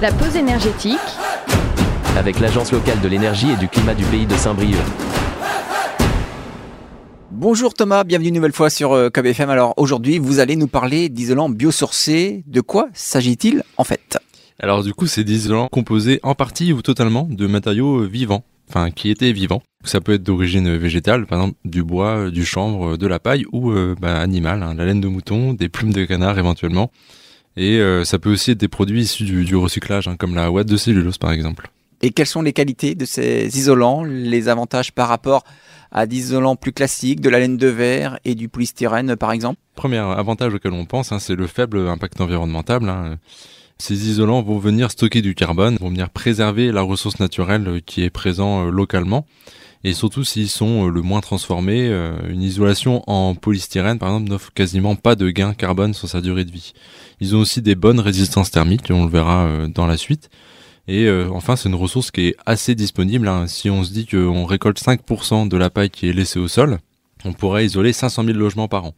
La pause énergétique avec l'Agence locale de l'énergie et du climat du pays de Saint-Brieuc. Bonjour Thomas, bienvenue une nouvelle fois sur euh, KBFM. Alors aujourd'hui, vous allez nous parler d'isolants biosourcés. De quoi s'agit-il en fait? Alors du coup, c'est des isolants composés en partie ou totalement de matériaux vivants, enfin qui étaient vivants. Ça peut être d'origine végétale, par exemple du bois, du chanvre, de la paille ou euh, bah, animal, hein, la laine de mouton, des plumes de canard éventuellement. Et euh, ça peut aussi être des produits issus du, recyclage, hein, comme la ouate de cellulose par exemple. Et quelles sont les qualités de ces isolants, les avantages par rapport à des isolants plus classiques, de la laine de verre et du polystyrène par exemple? Premier avantage auquel on pense, hein, c'est le faible impact environnemental. Hein. Ces isolants vont venir stocker du carbone, vont venir préserver la ressource naturelle qui est présente euh, localement. Et surtout s'ils sont euh, le moins transformés, euh, une isolation en polystyrène par exemple n'offre quasiment pas de gain carbone sur sa durée de vie. Ils ont aussi des bonnes résistances thermiques, on le verra dans la suite. Et euh, enfin, c'est une ressource qui est assez disponible. Hein. Si on se dit qu'on récolte 5% de la paille qui est laissée au sol, on pourrait isoler 500 000 logements par an.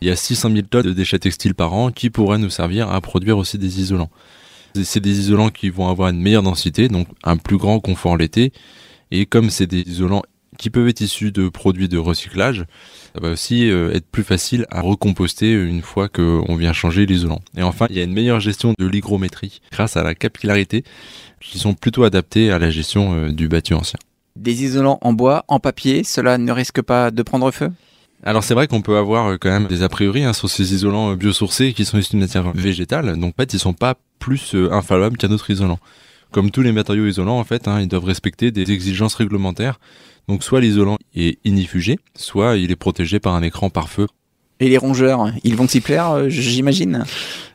Il y a 600 000 tonnes de déchets textiles par an qui pourraient nous servir à produire aussi des isolants. C'est des isolants qui vont avoir une meilleure densité, donc un plus grand confort l'été. Et comme c'est des isolants qui peuvent être issus de produits de recyclage, ça va aussi euh, être plus facile à recomposter une fois qu'on vient changer l'isolant. Et enfin, il y a une meilleure gestion de l'hygrométrie grâce à la capillarité qui sont plutôt adaptés à la gestion euh, du bâti ancien. Des isolants en bois, en papier, cela ne risque pas de prendre feu? Alors c'est vrai qu'on peut avoir euh, quand même des a priori hein, sur ces isolants biosourcés qui sont issus de matière végétale, donc en fait ils sont pas plus infallibles qu'un autre isolant. Comme tous les matériaux isolants en fait, hein, ils doivent respecter des exigences réglementaires donc soit l'isolant est inifugé, soit il est protégé par un écran pare-feu. Et les rongeurs, ils vont s'y plaire, euh, j'imagine?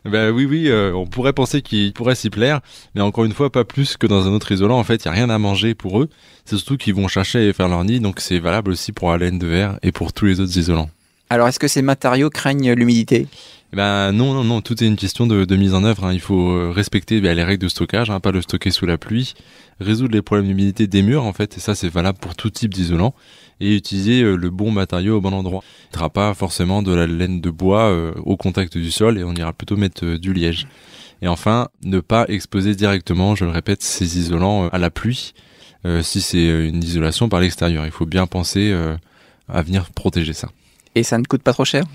Ben oui, oui, euh, on pourrait penser qu'ils pourraient s'y plaire, mais encore une fois, pas plus que dans un autre isolant. En fait, il n'y a rien à manger pour eux. C'est surtout qu'ils vont chercher à faire leur nid, donc c'est valable aussi pour la laine de verre et pour tous les autres isolants. Alors, est-ce que ces matériaux craignent l'humidité? Eh ben non, non, non, tout est une question de, mise en œuvre. Hein. Il faut euh, respecter ben, les règles de stockage, hein, pas le stocker sous la pluie, résoudre les problèmes d'humidité des murs en fait, et ça c'est valable pour tout type d'isolant, et utiliser euh, le bon matériau au bon endroit. Il ne pas forcément de la laine de bois euh, au contact du sol, et on ira plutôt mettre du liège. Et enfin, ne pas exposer directement, je le répète, ces isolants à la pluie, si c'est une isolation par l'extérieur. Il faut bien penser à venir protéger ça. Et ça ne coûte pas trop cher?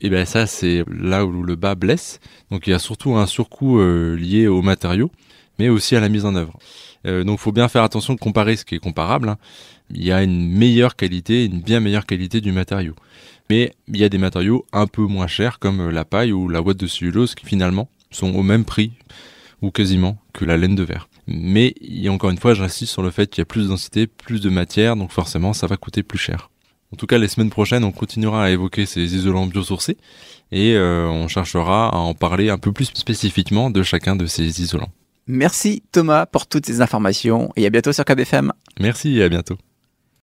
Et bien ça c'est là où le bas blesse. Donc il y a surtout un surcoût euh, lié aux matériaux, mais aussi à la mise en œuvre. Euh, donc faut bien faire attention de comparer ce qui est comparable. Hein. Il y a une meilleure qualité, une bien meilleure qualité du matériau. Mais il y a des matériaux un peu moins chers comme la paille ou la ouate de cellulose qui finalement sont au même prix ou quasiment que la laine de verre. Mais encore une fois, j'insiste sur le fait qu'il y a plus de densité, plus de matière, donc forcément ça va coûter plus cher. En tout cas, les semaines prochaines, on continuera à évoquer ces isolants biosourcés et euh, on cherchera à en parler un peu plus spécifiquement de chacun de ces isolants. Merci Thomas pour toutes ces informations et à bientôt sur KBFM. Merci et à bientôt.